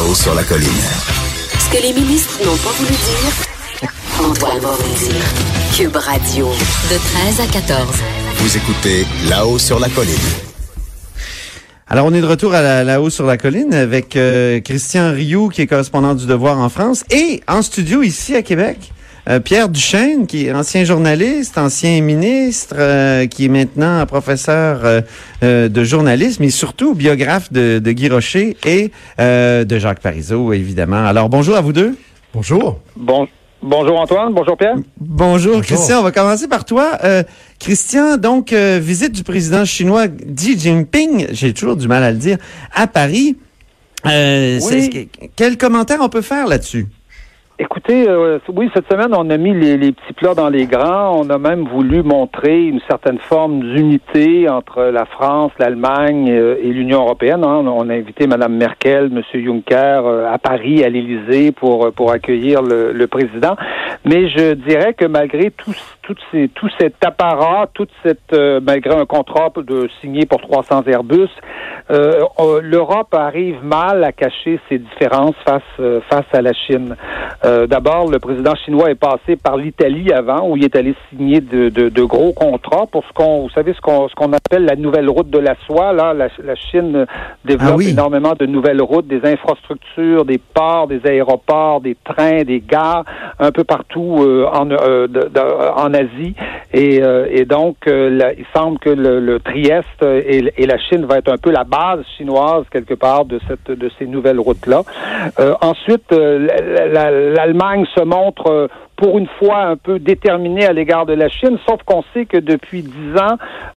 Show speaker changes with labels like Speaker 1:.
Speaker 1: Là-haut sur la colline.
Speaker 2: Ce que les ministres n'ont pas voulu dire, Antoine va vous dire. Cube Radio, de 13 à 14.
Speaker 1: Vous écoutez Là-haut sur la colline.
Speaker 3: Alors, on est de retour à la, là-haut sur la colline avec euh, Christian Rioux, qui est correspondant du Devoir en France, et en studio ici à Québec, euh, Pierre Duchesne, qui est ancien journaliste, ancien ministre, euh, qui est maintenant professeur euh, euh, de journalisme et surtout biographe de, de Guy Rocher et euh, de Jacques Parizeau, évidemment. Alors, bonjour à vous deux.
Speaker 4: Bonjour.
Speaker 5: Bon, bonjour Antoine, bonjour Pierre.
Speaker 3: Bonjour, Christian. On va commencer par toi. Euh, Christian, donc, euh, visite du président chinois Xi Jinping, j'ai toujours du mal à le dire, à Paris. Euh,
Speaker 5: Oui.
Speaker 3: c'est- Quel commentaire on peut faire là-dessus?
Speaker 5: Écoutez, euh, oui, cette semaine, on a mis les, les petits plats dans les grands. On a même voulu montrer une certaine forme d'unité entre la France, l'Allemagne euh, et l'Union européenne. hein. On a invité Mme Merkel, M. Juncker euh, à Paris, à l'Élysée, pour, euh, pour accueillir le, le président. Mais je dirais que malgré tout, tout, tout cet apparat, toute cette, euh, malgré un contrat de signé pour 300 Airbus, euh, euh, l'Europe arrive mal à cacher ses différences face, euh, face à la Chine. Euh, D'abord, le président chinois est passé par l'Italie avant, où il est allé signer de, de, de gros contrats pour ce qu'on, vous savez, ce qu'on ce qu'on appelle la nouvelle route de la soie. Là, la, la Chine développe
Speaker 3: Ah oui.
Speaker 5: énormément de nouvelles routes, des infrastructures, des ports, des aéroports, des trains, des gares, un peu partout en, de- en Asie. Et, euh, et donc, euh, il semble que le, Trieste et, la Chine va être un peu la base chinoise quelque part de cette de ces nouvelles routes là. ensuite, euh, la- la- l'Allemagne se montre euh, pour une fois un peu déterminée à l'égard de la Chine, sauf qu'on sait que depuis dix ans,